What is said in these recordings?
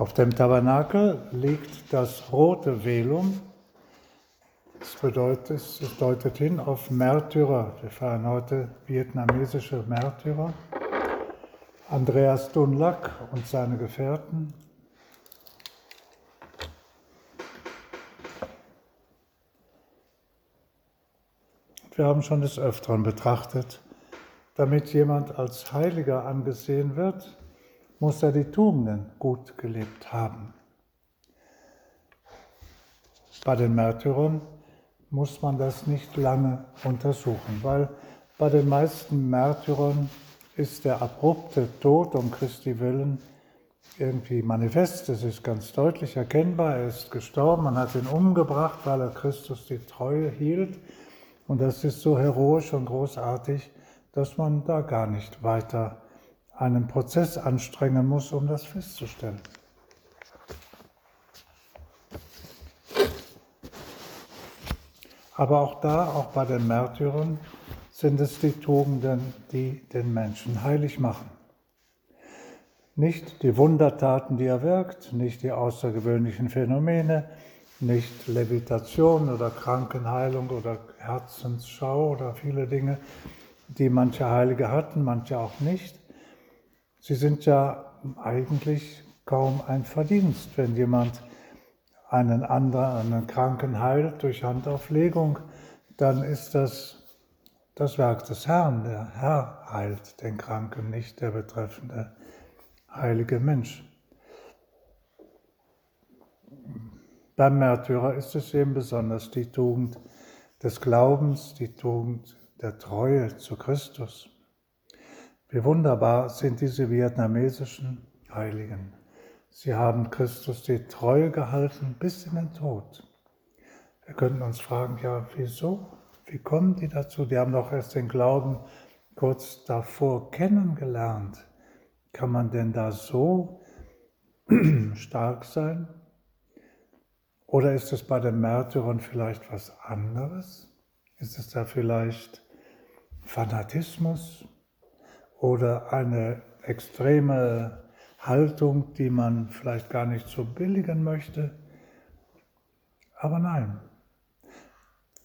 Auf dem Tabernakel liegt das rote Velum. Das bedeutet, es deutet hin auf Märtyrer. Wir feiern heute vietnamesische Märtyrer. Andreas Dunlak und seine Gefährten. Wir haben schon des Öfteren betrachtet, damit jemand als Heiliger angesehen wird, muss er die Tugenden gut gelebt haben. Bei den Märtyrern muss man das nicht lange untersuchen, weil bei den meisten Märtyrern ist der abrupte Tod um Christi willen irgendwie manifest. Es ist ganz deutlich erkennbar. Er ist gestorben, man hat ihn umgebracht, weil er Christus die Treue hielt. Und das ist so heroisch und großartig, dass man da gar nicht weiter einen Prozess anstrengen muss, um das festzustellen. Aber auch da, auch bei den Märtyrern, sind es die Tugenden, die den Menschen heilig machen. Nicht die Wundertaten, die er wirkt, nicht die außergewöhnlichen Phänomene, nicht Levitation oder Krankenheilung oder Herzensschau oder viele Dinge, die manche Heilige hatten, manche auch nicht, Sie sind ja eigentlich kaum ein Verdienst, wenn jemand einen anderen, einen Kranken heilt durch Handauflegung, dann ist das das Werk des Herrn. Der Herr heilt den Kranken, nicht der betreffende heilige Mensch. Beim Märtyrer ist es eben besonders die Tugend des Glaubens, die Tugend der Treue zu Christus. Wie wunderbar sind diese vietnamesischen Heiligen. Sie haben Christus die Treue gehalten bis in den Tod. Wir könnten uns fragen, ja, wieso? Wie kommen die dazu? Die haben doch erst den Glauben kurz davor kennengelernt. Kann man denn da so stark sein? Oder ist es bei den Märtyrern vielleicht was anderes? Ist es da vielleicht Fanatismus? Oder eine extreme Haltung, die man vielleicht gar nicht so billigen möchte. Aber nein,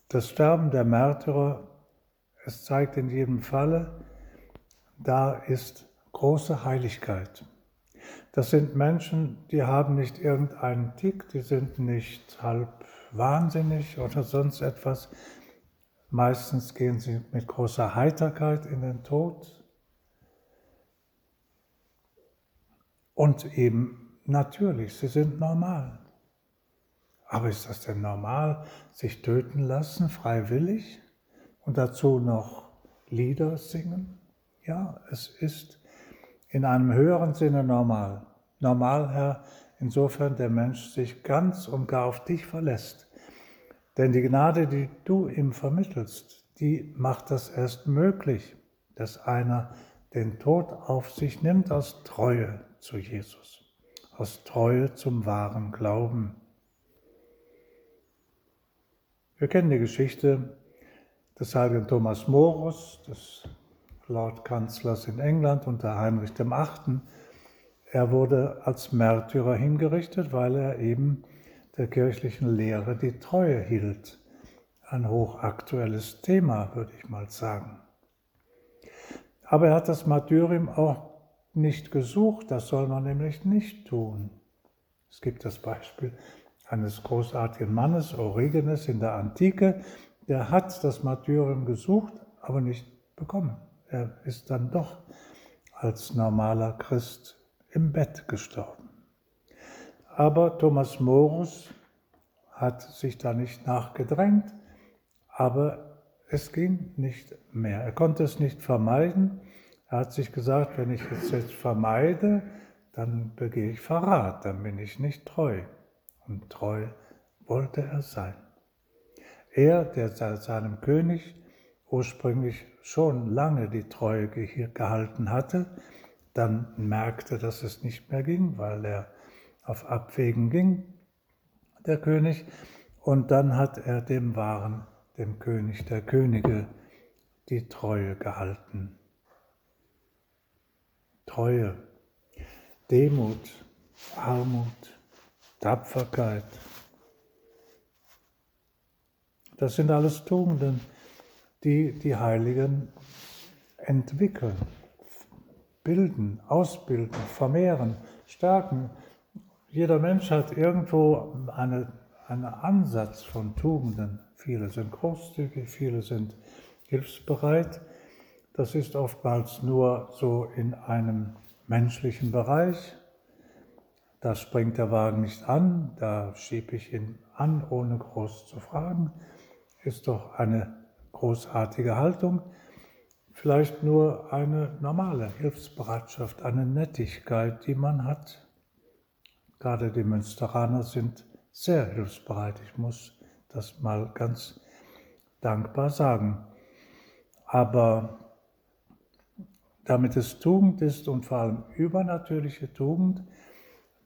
das Sterben der Märtyrer, es zeigt in jedem Falle, da ist große Heiligkeit. Das sind Menschen, die haben nicht irgendeinen Tick, die sind nicht halb wahnsinnig oder sonst etwas. Meistens gehen sie mit großer Heiterkeit in den Tod, Und eben natürlich, sie sind normal. Aber ist das denn normal, sich töten lassen, freiwillig und dazu noch Lieder singen? Ja, es ist in einem höheren Sinne normal. Normal, Herr, insofern der Mensch sich ganz und gar auf dich verlässt. Denn die Gnade, die du ihm vermittelst, die macht das erst möglich, dass einer den Tod auf sich nimmt aus Treue zu Jesus, aus Treue zum wahren Glauben. Wir kennen die Geschichte des heiligen Thomas Morus, des Lordkanzlers in England unter Heinrich VIII. Er wurde als Märtyrer hingerichtet, weil er eben der kirchlichen Lehre die Treue hielt. Ein hochaktuelles Thema, würde ich mal sagen. Aber er hat das Martyrium auch nicht gesucht, das soll man nämlich nicht tun. Es gibt das Beispiel eines großartigen Mannes, Origenes in der Antike, der hat das Martyrium gesucht, aber nicht bekommen. Er ist dann doch als normaler Christ im Bett gestorben. Aber Thomas Morus hat sich da nicht nachgedrängt, aber es ging nicht mehr. Er konnte es nicht vermeiden er hat sich gesagt, wenn ich es jetzt vermeide, dann begehe ich Verrat, dann bin ich nicht treu. Und treu wollte er sein. Er, der seinem König ursprünglich schon lange die Treue gehalten hatte, dann merkte, dass es nicht mehr ging, weil er auf Abwägen ging, der König, und dann hat er dem wahren, dem König der Könige, die Treue gehalten. Treue, Demut, Armut, Tapferkeit. Das sind alles Tugenden, die die Heiligen entwickeln, bilden, ausbilden, vermehren, stärken. Jeder Mensch hat irgendwo eine, einen Ansatz von Tugenden. Viele sind großzügig, viele sind hilfsbereit. Das ist oftmals nur so in einem menschlichen Bereich. Da springt der Wagen nicht an, da schiebe ich ihn an, ohne groß zu fragen. Ist doch eine großartige Haltung. Vielleicht nur eine normale Hilfsbereitschaft, eine Nettigkeit, die man hat. Gerade die Münsteraner sind sehr hilfsbereit. Ich muss das mal ganz dankbar sagen. Aber damit es Tugend ist und vor allem übernatürliche Tugend,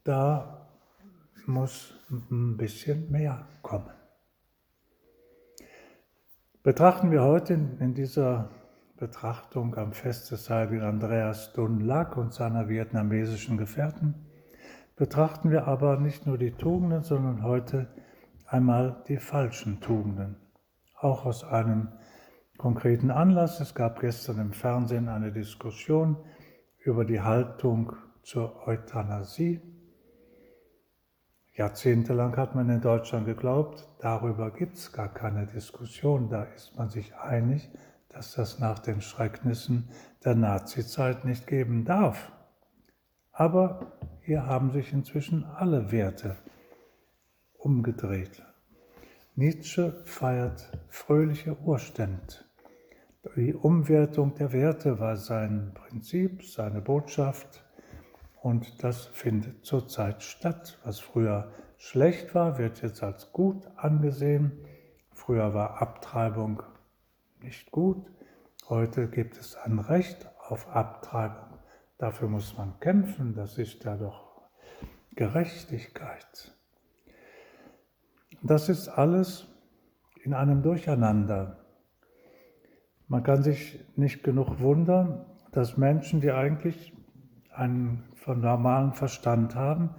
da muss ein bisschen mehr kommen. Betrachten wir heute in dieser Betrachtung am Fest des heiligen Andreas Dun Lac und seiner vietnamesischen Gefährten, betrachten wir aber nicht nur die Tugenden, sondern heute einmal die falschen Tugenden. Auch aus einem konkreten Anlass. Es gab gestern im Fernsehen eine Diskussion über die Haltung zur Euthanasie. Jahrzehntelang hat man in Deutschland geglaubt, darüber gibt es gar keine Diskussion. Da ist man sich einig, dass das nach den Schrecknissen der Nazizeit nicht geben darf. Aber hier haben sich inzwischen alle Werte umgedreht. Nietzsche feiert fröhliche Urstände. Die Umwertung der Werte war sein Prinzip, seine Botschaft und das findet zurzeit statt. Was früher schlecht war, wird jetzt als gut angesehen. Früher war Abtreibung nicht gut. Heute gibt es ein Recht auf Abtreibung. Dafür muss man kämpfen. Das ist ja doch Gerechtigkeit. Das ist alles in einem Durcheinander. Man kann sich nicht genug wundern, dass Menschen, die eigentlich einen normalen Verstand haben,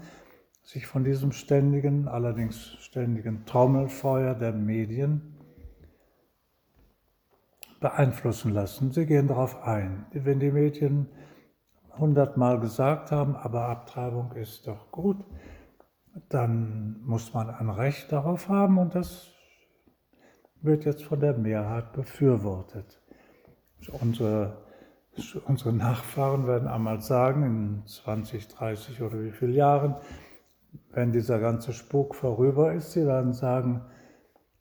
sich von diesem ständigen, allerdings ständigen Trommelfeuer der Medien beeinflussen lassen. Sie gehen darauf ein. Wenn die Medien hundertmal gesagt haben, aber Abtreibung ist doch gut, dann muss man ein Recht darauf haben und das wird jetzt von der Mehrheit befürwortet. Unsere, unsere Nachfahren werden einmal sagen, in 20, 30 oder wie vielen Jahren, wenn dieser ganze Spuk vorüber ist, sie werden sagen,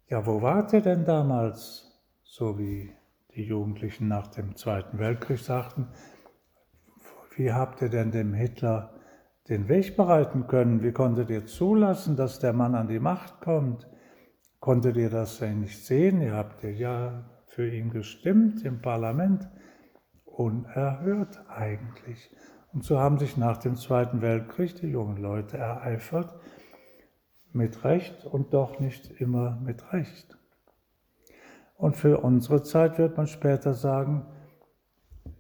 ja, wo wart ihr denn damals? So wie die Jugendlichen nach dem Zweiten Weltkrieg sagten, wie habt ihr denn dem Hitler den Weg bereiten können? Wie konntet ihr zulassen, dass der Mann an die Macht kommt? Konntet ihr das denn nicht sehen? Ihr habt ja für ihn gestimmt im Parlament. Unerhört eigentlich. Und so haben sich nach dem Zweiten Weltkrieg die jungen Leute ereifert, mit Recht und doch nicht immer mit Recht. Und für unsere Zeit wird man später sagen,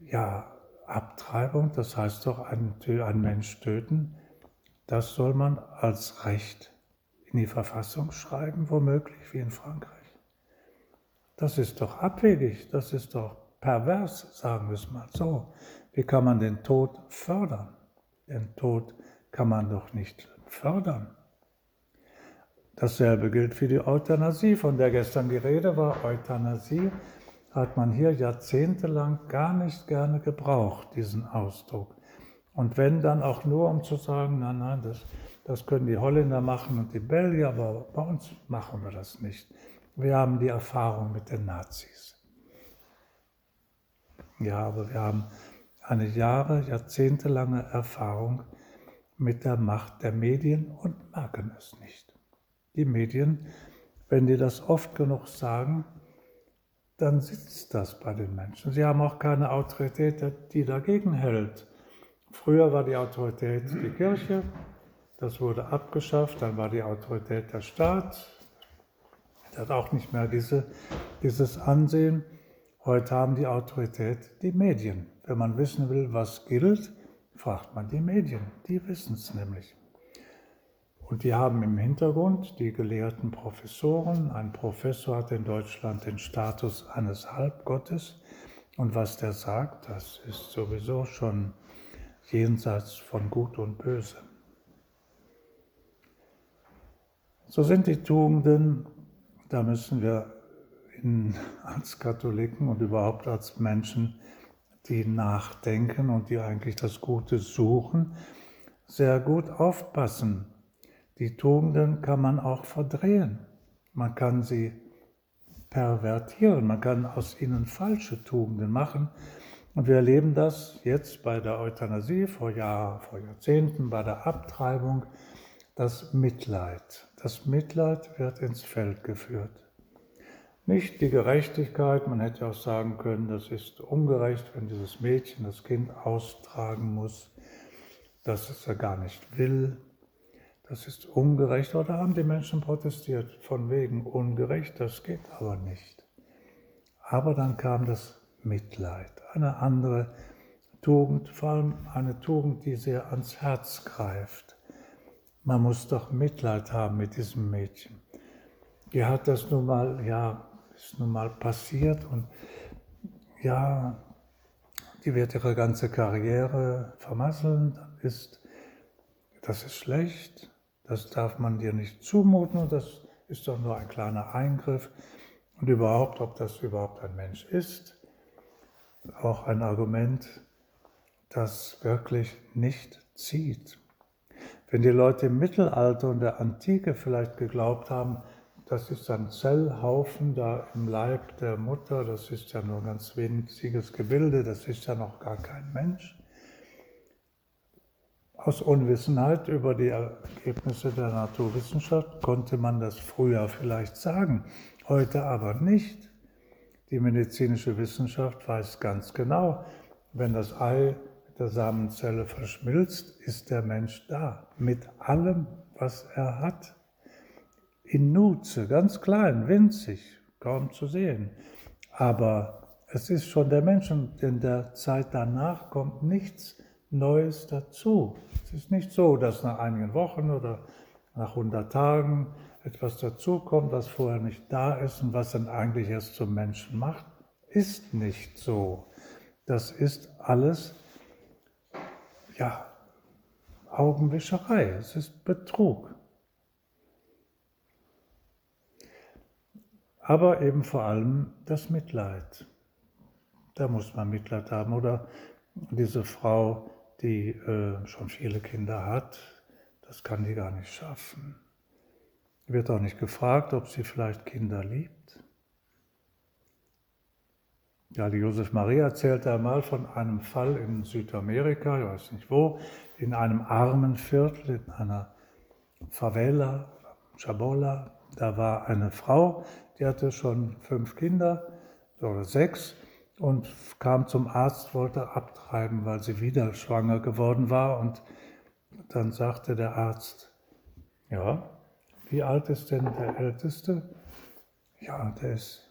ja, Abtreibung, das heißt doch ein, ein Mensch töten, das soll man als Recht in die Verfassung schreiben, womöglich wie in Frankreich. Das ist doch abwegig, das ist doch pervers, sagen wir es mal so. Wie kann man den Tod fördern? Den Tod kann man doch nicht fördern. Dasselbe gilt für die Euthanasie, von der gestern die Rede war. Euthanasie hat man hier jahrzehntelang gar nicht gerne gebraucht, diesen Ausdruck. Und wenn dann auch nur, um zu sagen, nein, nein, das, das können die Holländer machen und die Belgier, aber bei uns machen wir das nicht. Wir haben die Erfahrung mit den Nazis. Ja, aber wir haben eine Jahre, jahrzehntelange Erfahrung mit der Macht der Medien und merken es nicht. Die Medien, wenn die das oft genug sagen, dann sitzt das bei den Menschen. Sie haben auch keine Autorität, die dagegen hält. Früher war die Autorität die Kirche, das wurde abgeschafft, dann war die Autorität der Staat, hat auch nicht mehr diese, dieses Ansehen. Heute haben die Autorität die Medien. Wenn man wissen will, was gilt, fragt man die Medien. Die wissen es nämlich. Und die haben im Hintergrund die gelehrten Professoren. Ein Professor hat in Deutschland den Status eines Halbgottes. Und was der sagt, das ist sowieso schon jenseits von Gut und Böse. So sind die Tugenden, da müssen wir in, als Katholiken und überhaupt als Menschen, die nachdenken und die eigentlich das Gute suchen, sehr gut aufpassen. Die Tugenden kann man auch verdrehen. Man kann sie pervertieren, man kann aus ihnen falsche Tugenden machen. Und wir erleben das jetzt bei der Euthanasie, vor, Jahr, vor Jahrzehnten, bei der Abtreibung, das Mitleid. Das Mitleid wird ins Feld geführt. Nicht die Gerechtigkeit, man hätte auch sagen können, das ist ungerecht, wenn dieses Mädchen das Kind austragen muss, dass es er gar nicht will. Das ist ungerecht. Oder haben die Menschen protestiert, von wegen ungerecht, das geht aber nicht. Aber dann kam das Mitleid, eine andere Tugend, vor allem eine Tugend, die sehr ans Herz greift man muss doch Mitleid haben mit diesem Mädchen. Die hat das nun mal, ja, ist nun mal passiert und ja, die wird ihre ganze Karriere vermasseln, ist, das ist schlecht, das darf man dir nicht zumuten und das ist doch nur ein kleiner Eingriff. Und überhaupt, ob das überhaupt ein Mensch ist, auch ein Argument, das wirklich nicht zieht. Wenn die Leute im Mittelalter und der Antike vielleicht geglaubt haben, das ist ein Zellhaufen da im Leib der Mutter, das ist ja nur ein ganz winziges Gebilde, das ist ja noch gar kein Mensch. Aus Unwissenheit über die Ergebnisse der Naturwissenschaft konnte man das früher vielleicht sagen, heute aber nicht. Die medizinische Wissenschaft weiß ganz genau, wenn das Ei der Samenzelle verschmilzt, ist der Mensch da, mit allem, was er hat. In Nutze, ganz klein, winzig, kaum zu sehen. Aber es ist schon der Mensch und in der Zeit danach kommt nichts Neues dazu. Es ist nicht so, dass nach einigen Wochen oder nach 100 Tagen etwas dazukommt, was vorher nicht da ist und was dann eigentlich erst zum Menschen macht. Ist nicht so. Das ist alles ja, Augenwischerei, es ist Betrug. Aber eben vor allem das Mitleid. Da muss man Mitleid haben. Oder diese Frau, die äh, schon viele Kinder hat, das kann die gar nicht schaffen. Wird auch nicht gefragt, ob sie vielleicht Kinder liebt. Ja, die Josef Maria erzählte einmal von einem Fall in Südamerika, ich weiß nicht wo, in einem armen Viertel, in einer Favela, Chabola. Da war eine Frau, die hatte schon fünf Kinder oder sechs und kam zum Arzt, wollte abtreiben, weil sie wieder schwanger geworden war. Und dann sagte der Arzt, ja, wie alt ist denn der Älteste? Ja, der ist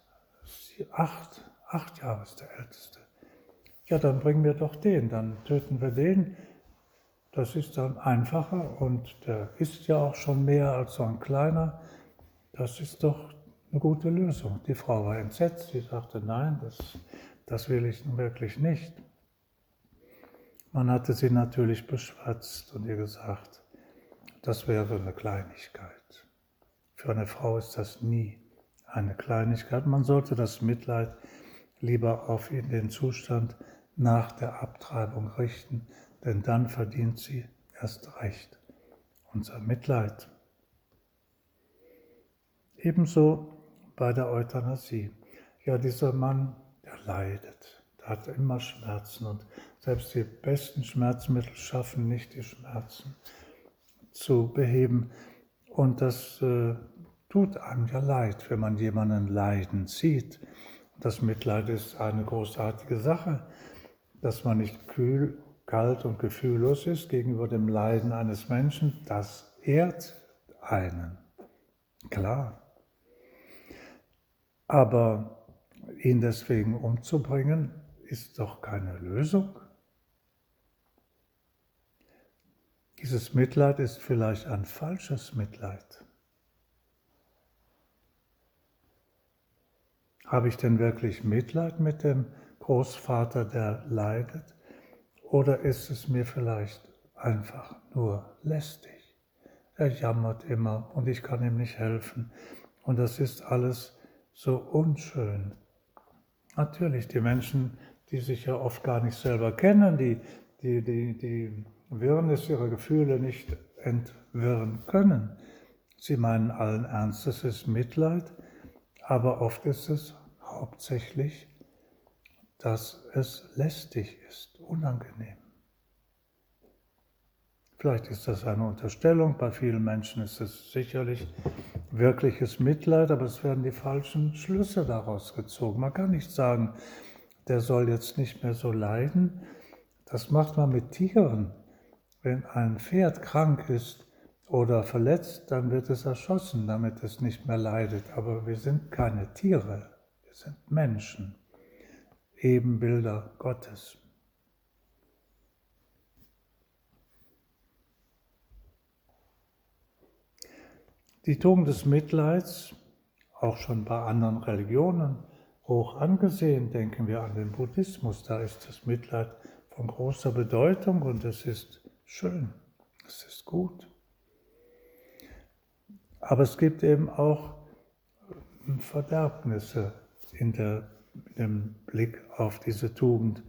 acht. Acht Jahre ist der Älteste. Ja, dann bringen wir doch den, dann töten wir den. Das ist dann einfacher und der ist ja auch schon mehr als so ein kleiner. Das ist doch eine gute Lösung. Die Frau war entsetzt, sie sagte, nein, das, das will ich wirklich nicht. Man hatte sie natürlich beschwatzt und ihr gesagt, das wäre eine Kleinigkeit. Für eine Frau ist das nie eine Kleinigkeit. Man sollte das Mitleid lieber auf ihn den Zustand nach der Abtreibung richten, denn dann verdient sie erst recht unser Mitleid. Ebenso bei der Euthanasie. Ja, dieser Mann, der leidet, der hat immer Schmerzen und selbst die besten Schmerzmittel schaffen nicht die Schmerzen zu beheben. Und das äh, tut einem ja leid, wenn man jemanden leiden sieht. Das Mitleid ist eine großartige Sache, dass man nicht kühl, kalt und gefühllos ist gegenüber dem Leiden eines Menschen. Das ehrt einen. Klar. Aber ihn deswegen umzubringen, ist doch keine Lösung. Dieses Mitleid ist vielleicht ein falsches Mitleid. Habe ich denn wirklich Mitleid mit dem Großvater, der leidet? Oder ist es mir vielleicht einfach nur lästig? Er jammert immer und ich kann ihm nicht helfen. Und das ist alles so unschön. Natürlich, die Menschen, die sich ja oft gar nicht selber kennen, die, die, die, die Wirrnis ihrer Gefühle nicht entwirren können. Sie meinen allen Ernstes, es ist Mitleid, aber oft ist es hauptsächlich, dass es lästig ist, unangenehm. Vielleicht ist das eine Unterstellung, bei vielen Menschen ist es sicherlich wirkliches Mitleid, aber es werden die falschen Schlüsse daraus gezogen. Man kann nicht sagen, der soll jetzt nicht mehr so leiden. Das macht man mit Tieren. Wenn ein Pferd krank ist oder verletzt, dann wird es erschossen, damit es nicht mehr leidet. Aber wir sind keine Tiere sind Menschen, Ebenbilder Gottes. Die Tugend des Mitleids, auch schon bei anderen Religionen, hoch angesehen. Denken wir an den Buddhismus, da ist das Mitleid von großer Bedeutung und es ist schön, es ist gut. Aber es gibt eben auch Verderbnisse in, der, dem Blick auf diese Tugend.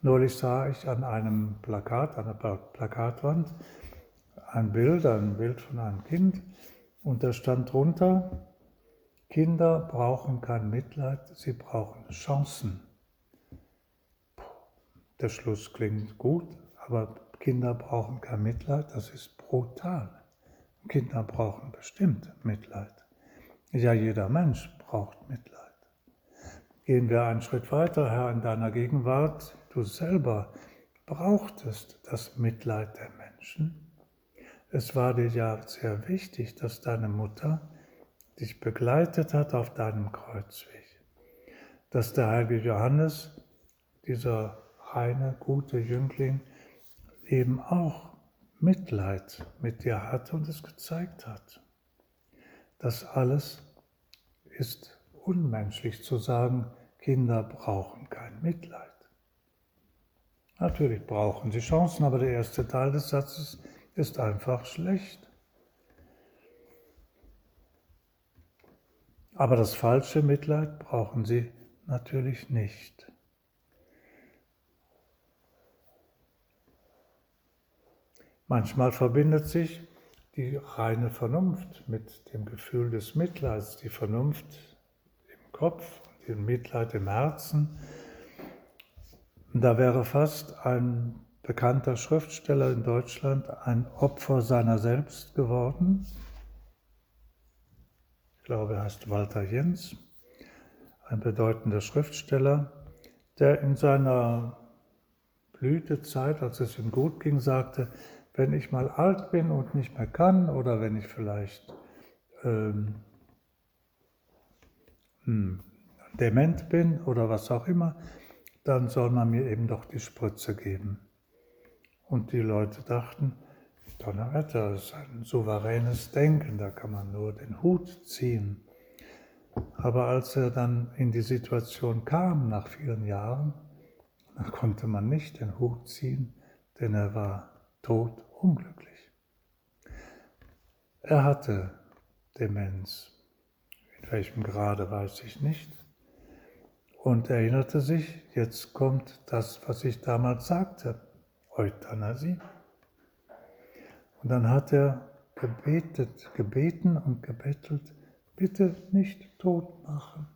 Neulich sah ich an einem Plakat, an einer Plakatwand, ein Bild, ein Bild von einem Kind und da stand drunter, Kinder brauchen kein Mitleid, sie brauchen Chancen. Der Schluss klingt gut, aber Kinder brauchen kein Mitleid, das ist brutal. Kinder brauchen bestimmt Mitleid. Ja, jeder Mensch braucht Mitleid. Gehen wir einen Schritt weiter, Herr, in deiner Gegenwart. Du selber brauchtest das Mitleid der Menschen. Es war dir ja sehr wichtig, dass deine Mutter dich begleitet hat auf deinem Kreuzweg. Dass der heilige Johannes, dieser reine, gute Jüngling, eben auch Mitleid mit dir hat und es gezeigt hat. Das alles ist unmenschlich zu sagen, Kinder brauchen kein Mitleid. Natürlich brauchen sie Chancen, aber der erste Teil des Satzes ist einfach schlecht. Aber das falsche Mitleid brauchen sie natürlich nicht. Manchmal verbindet sich die reine Vernunft mit dem Gefühl des Mitleids, die Vernunft im Kopf viel Mitleid im Herzen. Da wäre fast ein bekannter Schriftsteller in Deutschland ein Opfer seiner selbst geworden. Ich glaube, er heißt Walter Jens, ein bedeutender Schriftsteller, der in seiner Blütezeit, als es ihm gut ging, sagte, wenn ich mal alt bin und nicht mehr kann oder wenn ich vielleicht ähm, hm, dement bin oder was auch immer, dann soll man mir eben doch die Spritze geben. Und die Leute dachten, Donnerwetter, das ist ein souveränes Denken, da kann man nur den Hut ziehen. Aber als er dann in die Situation kam, nach vielen Jahren, da konnte man nicht den Hut ziehen, denn er war tot unglücklich. Er hatte Demenz. In welchem Grade weiß ich nicht und erinnerte sich, jetzt kommt das, was ich damals sagte, Euthanasie. Und dann hat er gebetet, gebeten und gebettelt, bitte nicht tot machen.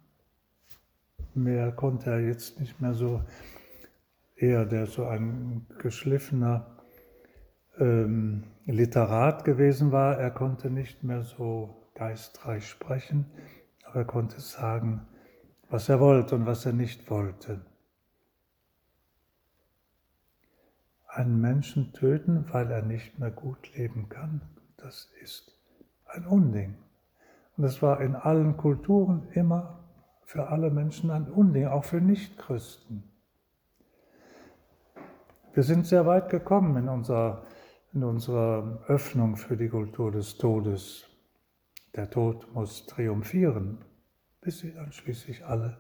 Mehr konnte er jetzt nicht mehr so, eher der so ein geschliffener ähm, Literat gewesen war, er konnte nicht mehr so geistreich sprechen, aber er konnte sagen, was er wollte und was er nicht wollte. Einen Menschen töten, weil er nicht mehr gut leben kann, das ist ein Unding. Und es war in allen Kulturen immer für alle Menschen ein Unding, auch für Nichtchristen. Wir sind sehr weit gekommen in unserer in unserer Öffnung für die Kultur des Todes. Der Tod muss triumphieren, bis sie dann schließlich alle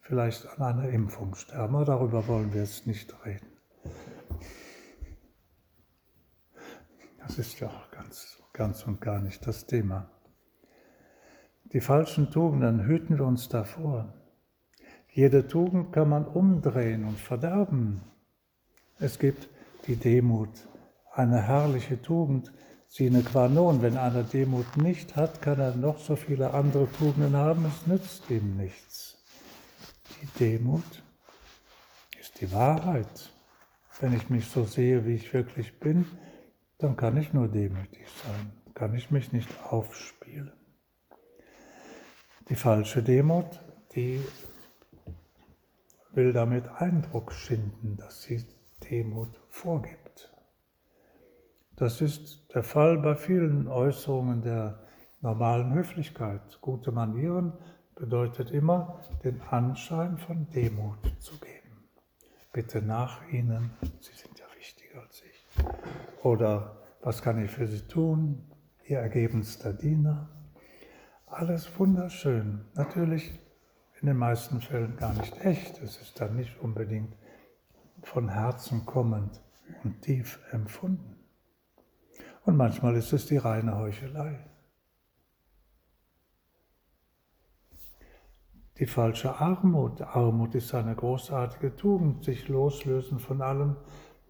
vielleicht an einer Impfung sterben. Aber darüber wollen wir jetzt nicht reden. Das ist ja auch ganz, ganz und gar nicht das Thema. Die falschen Tugenden hüten wir uns davor. Jede Tugend kann man umdrehen und verderben. Es gibt die Demut, eine herrliche Tugend, sine qua non. Wenn einer Demut nicht hat, kann er noch so viele andere Tugenden haben, es nützt ihm nichts. Die Demut ist die Wahrheit. Wenn ich mich so sehe, wie ich wirklich bin, dann kann ich nur demütig sein, kann ich mich nicht aufspielen. Die falsche Demut, die will damit Eindruck schinden, dass sie Demut vorgibt. Das ist der Fall bei vielen Äußerungen der normalen Höflichkeit. Gute Manieren bedeutet immer, den Anschein von Demut zu geben. Bitte nach ihnen, sie sind ja wichtiger als ich. Oder was kann ich für sie tun? Ihr ergebenster Diener. Alles wunderschön. Natürlich in den meisten Fällen gar nicht echt. Es ist dann nicht unbedingt von Herzen kommend und tief empfunden. Und manchmal ist es die reine Heuchelei. Die falsche Armut. Armut ist eine großartige Tugend, sich loslösen von allem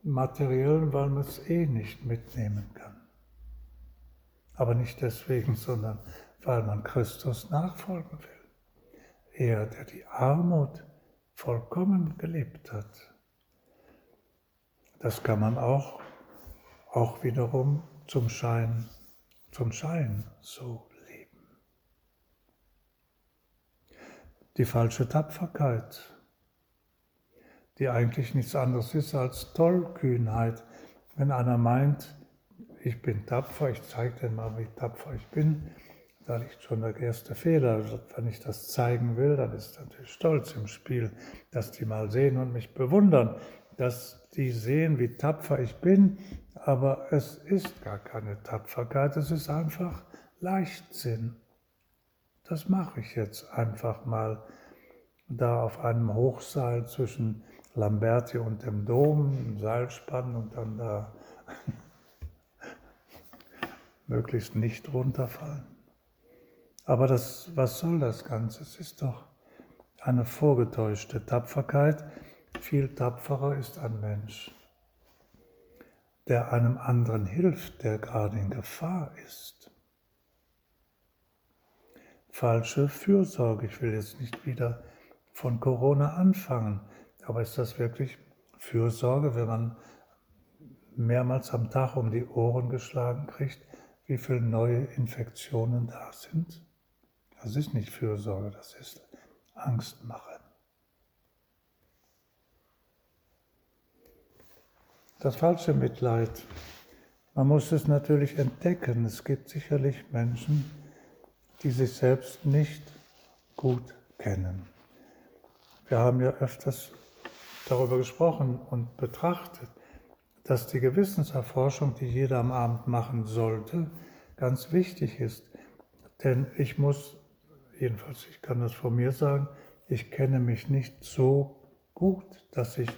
Materiellen, weil man es eh nicht mitnehmen kann. Aber nicht deswegen, sondern weil man Christus nachfolgen will. Er, der die Armut vollkommen gelebt hat. Das kann man auch, auch wiederum zum Schein, zum Schein so leben. Die falsche Tapferkeit, die eigentlich nichts anderes ist als Tollkühnheit. Wenn einer meint, ich bin tapfer, ich zeige dir mal, wie tapfer ich bin, da liegt schon der erste Fehler. Wenn ich das zeigen will, dann ist natürlich Stolz im Spiel, dass die mal sehen und mich bewundern, dass die sehen, wie tapfer ich bin, aber es ist gar keine Tapferkeit, es ist einfach Leichtsinn. Das mache ich jetzt einfach mal da auf einem Hochseil zwischen Lamberti und dem Dom, ein Seil spannen und dann da möglichst nicht runterfallen. Aber das, was soll das Ganze? Es ist doch eine vorgetäuschte Tapferkeit. Viel tapferer ist ein Mensch, der einem anderen hilft, der gerade in Gefahr ist. Falsche Fürsorge. Ich will jetzt nicht wieder von Corona anfangen, aber ist das wirklich Fürsorge, wenn man mehrmals am Tag um die Ohren geschlagen kriegt, wie viele neue Infektionen da sind? Das ist nicht Fürsorge, das ist Angstmache. Das falsche Mitleid. Man muss es natürlich entdecken. Es gibt sicherlich Menschen, die sich selbst nicht gut kennen. Wir haben ja öfters darüber gesprochen und betrachtet, dass die Gewissenserforschung, die jeder am Abend machen sollte, ganz wichtig ist. Denn ich muss jedenfalls ich kann das von mir sagen, ich kenne mich nicht so gut, dass ich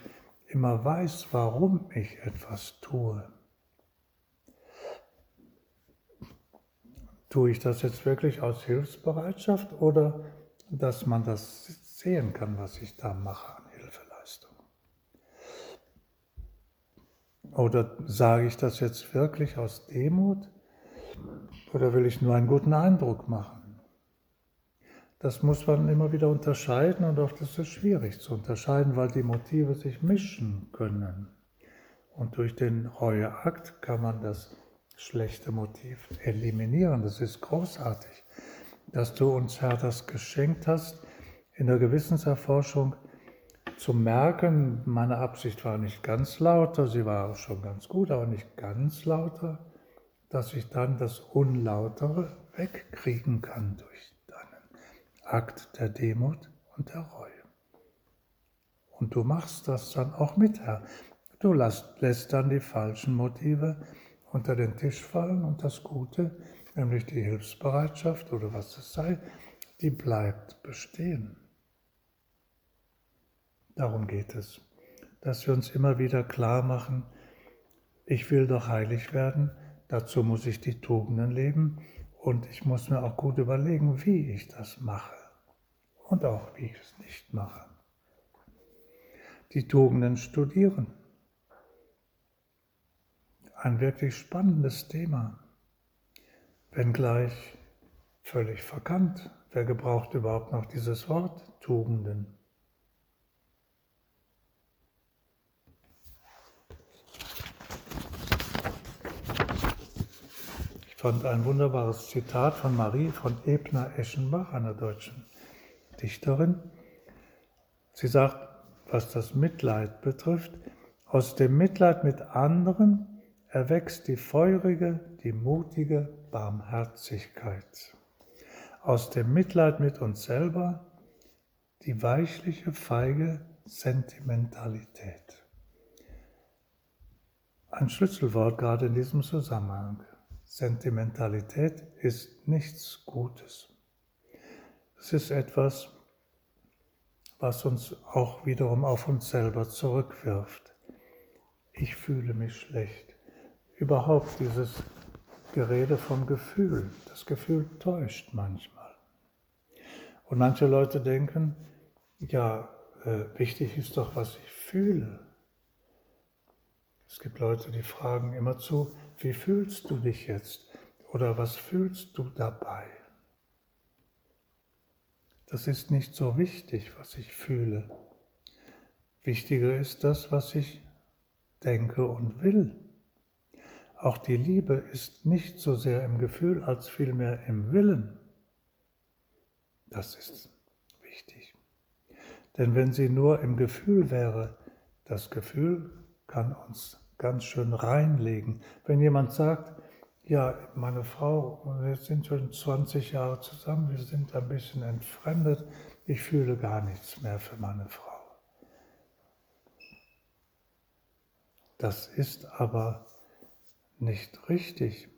immer weiß, warum ich etwas tue. Tue ich das jetzt wirklich aus Hilfsbereitschaft oder dass man das sehen kann, was ich da mache an Hilfeleistung? Oder sage ich das jetzt wirklich aus Demut oder will ich nur einen guten Eindruck machen? Das muss man immer wieder unterscheiden und auch das ist schwierig zu unterscheiden, weil die Motive sich mischen können. Und durch den Reueakt kann man das schlechte Motiv eliminieren. Das ist großartig, dass du uns, Herr, das geschenkt hast, in der Gewissenserforschung zu merken, meine Absicht war nicht ganz lauter, sie war schon ganz gut, aber nicht ganz lauter, dass ich dann das Unlautere wegkriegen kann durch Akt der Demut und der Reue. Und du machst das dann auch mit, Herr. Du lässt, lässt dann die falschen Motive unter den Tisch fallen und das Gute, nämlich die Hilfsbereitschaft oder was es sei, die bleibt bestehen. Darum geht es, dass wir uns immer wieder klar machen, ich will doch heilig werden, dazu muss ich die Tugenden leben und ich muss mir auch gut überlegen, wie ich das mache und auch wie ich es nicht mache. Die Tugenden studieren. Ein wirklich spannendes Thema, wenngleich völlig verkannt. Wer gebraucht überhaupt noch dieses Wort Tugenden? fand ein wunderbares Zitat von Marie von Ebner-Eschenbach, einer deutschen Dichterin. Sie sagt, was das Mitleid betrifft, aus dem Mitleid mit anderen erwächst die feurige, die mutige Barmherzigkeit. Aus dem Mitleid mit uns selber die weichliche, feige Sentimentalität. Ein Schlüsselwort gerade in diesem Zusammenhang. Sentimentalität ist nichts Gutes. Es ist etwas, was uns auch wiederum auf uns selber zurückwirft. Ich fühle mich schlecht. Überhaupt dieses Gerede vom Gefühl. Das Gefühl täuscht manchmal. Und manche Leute denken, ja, äh, wichtig ist doch, was ich fühle. Es gibt Leute, die fragen immer zu, wie fühlst du dich jetzt? Oder was fühlst du dabei? Das ist nicht so wichtig, was ich fühle. Wichtiger ist das, was ich denke und will. Auch die Liebe ist nicht so sehr im Gefühl als vielmehr im Willen. Das ist wichtig. Denn wenn sie nur im Gefühl wäre, das Gefühl kann uns ganz schön reinlegen. Wenn jemand sagt, ja, meine Frau, wir sind schon 20 Jahre zusammen, wir sind ein bisschen entfremdet, ich fühle gar nichts mehr für meine Frau. Das ist aber nicht richtig,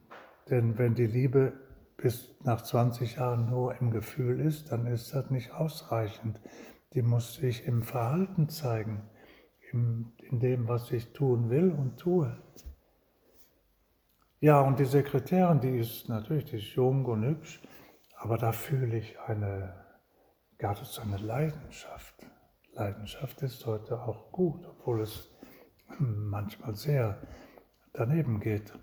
denn wenn die Liebe bis nach 20 Jahren nur im Gefühl ist, dann ist das nicht ausreichend. Die muss sich im Verhalten zeigen in, dem, was ich tun will und tue. Ja, und die Sekretärin, die ist natürlich, die ist jung und hübsch, aber da fühle ich eine, geradezu eine Leidenschaft. Leidenschaft ist heute auch gut, obwohl es manchmal sehr daneben geht.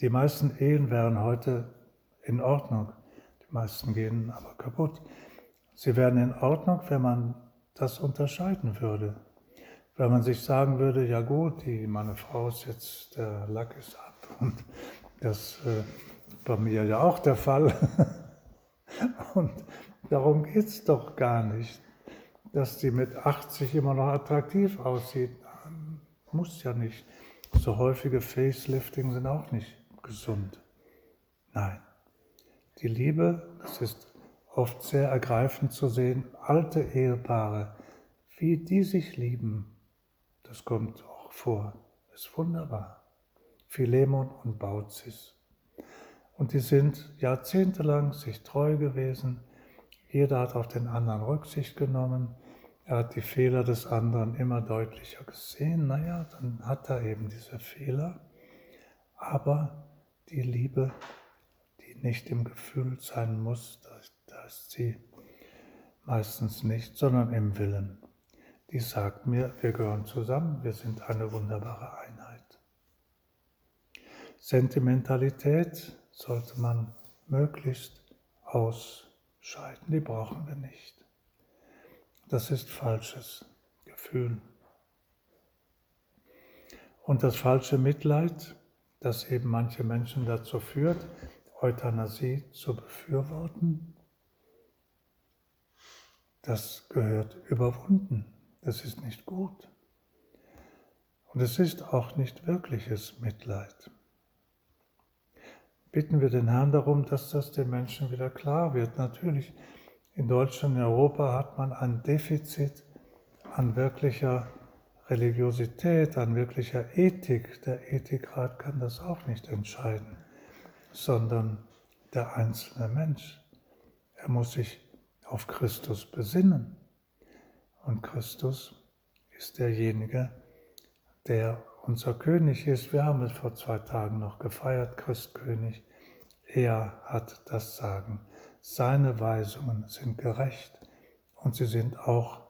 Die meisten Ehen wären heute in Ordnung, die meisten gehen aber kaputt. Sie wären in Ordnung, wenn man das unterscheiden würde. Wenn man sich sagen würde, ja gut, die, meine Frau ist jetzt, der Lack ist ab und das äh, bei mir ja auch der Fall. und darum geht es doch gar nicht, dass die mit 80 immer noch attraktiv aussieht. Muss ja nicht. So häufige Facelifting sind auch nicht gesund. Nein. Die Liebe, das ist oft sehr ergreifend zu sehen, alte Ehepaare, wie die sich lieben, das kommt auch vor, ist wunderbar. Philemon und Baucis. Und die sind jahrzehntelang sich treu gewesen, jeder hat auf den anderen Rücksicht genommen, er hat die Fehler des anderen immer deutlicher gesehen, naja, dann hat er eben diese Fehler, aber die Liebe nicht im Gefühl sein muss, ist sie meistens nicht, sondern im Willen. Die sagt mir, wir gehören zusammen, wir sind eine wunderbare Einheit. Sentimentalität sollte man möglichst ausscheiden, die brauchen wir nicht. Das ist falsches Gefühl. Und das falsche Mitleid, das eben manche Menschen dazu führt, Euthanasie zu befürworten, das gehört überwunden. Das ist nicht gut. Und es ist auch nicht wirkliches Mitleid. Bitten wir den Herrn darum, dass das den Menschen wieder klar wird. Natürlich, In Deutschland, in Europa hat man ein Defizit an wirklicher Religiosität, an wirklicher Ethik. Der Ethikrat kann das auch nicht entscheiden, sondern der einzelne Mensch. Er muss sich auf Christus besinnen. Und Christus ist derjenige, der unser König ist. Wir haben es vor zwei Tagen noch gefeiert, Christkönig. Er hat das Sagen. Seine Weisungen sind gerecht und sie sind auch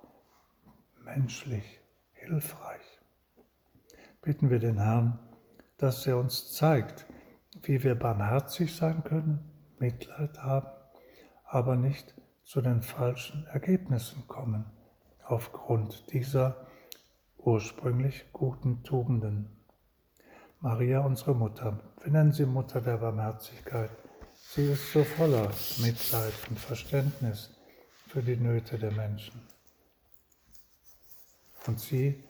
menschlich hilfreich. Bitten wir den Herrn, dass er uns zeigt, wie wir barmherzig sein können, Mitleid haben, aber nicht zu den falschen Ergebnissen kommen aufgrund dieser ursprünglich guten Tugenden. Maria, unsere Mutter, wir nennen sie Mutter der Barmherzigkeit. Sie ist so voller Mitleid und Verständnis für die Nöte der Menschen. Und sie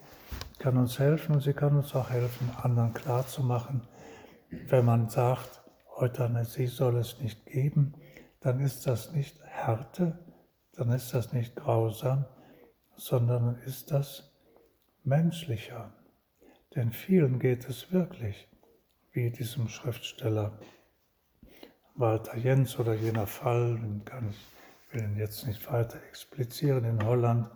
kann uns helfen und sie kann uns auch helfen, anderen klarzumachen, wenn man sagt, Euthanasie soll es nicht geben, dann ist das nicht Härte, dann ist das nicht grausam, sondern ist das menschlicher. Denn vielen geht es wirklich wie diesem Schriftsteller Walter Jens oder jener Fall, kann ich will ihn jetzt nicht weiter explizieren, in Holland,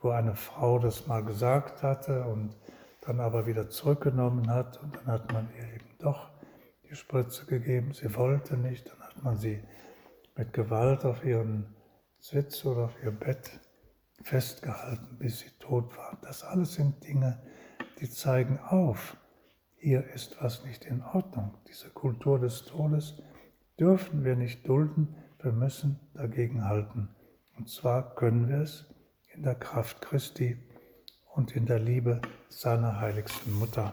wo eine Frau das mal gesagt hatte und dann aber wieder zurückgenommen hat und dann hat man ihr eben doch die Spritze gegeben. Sie wollte nicht, dann hat man sie mit Gewalt auf ihren Sitz oder auf ihr Bett festgehalten, bis sie tot war. Das alles sind Dinge, die zeigen auf, hier ist was nicht in Ordnung. Diese Kultur des Todes dürfen wir nicht dulden, wir müssen dagegen halten. Und zwar können wir es in der Kraft Christi und in der Liebe seiner heiligsten Mutter.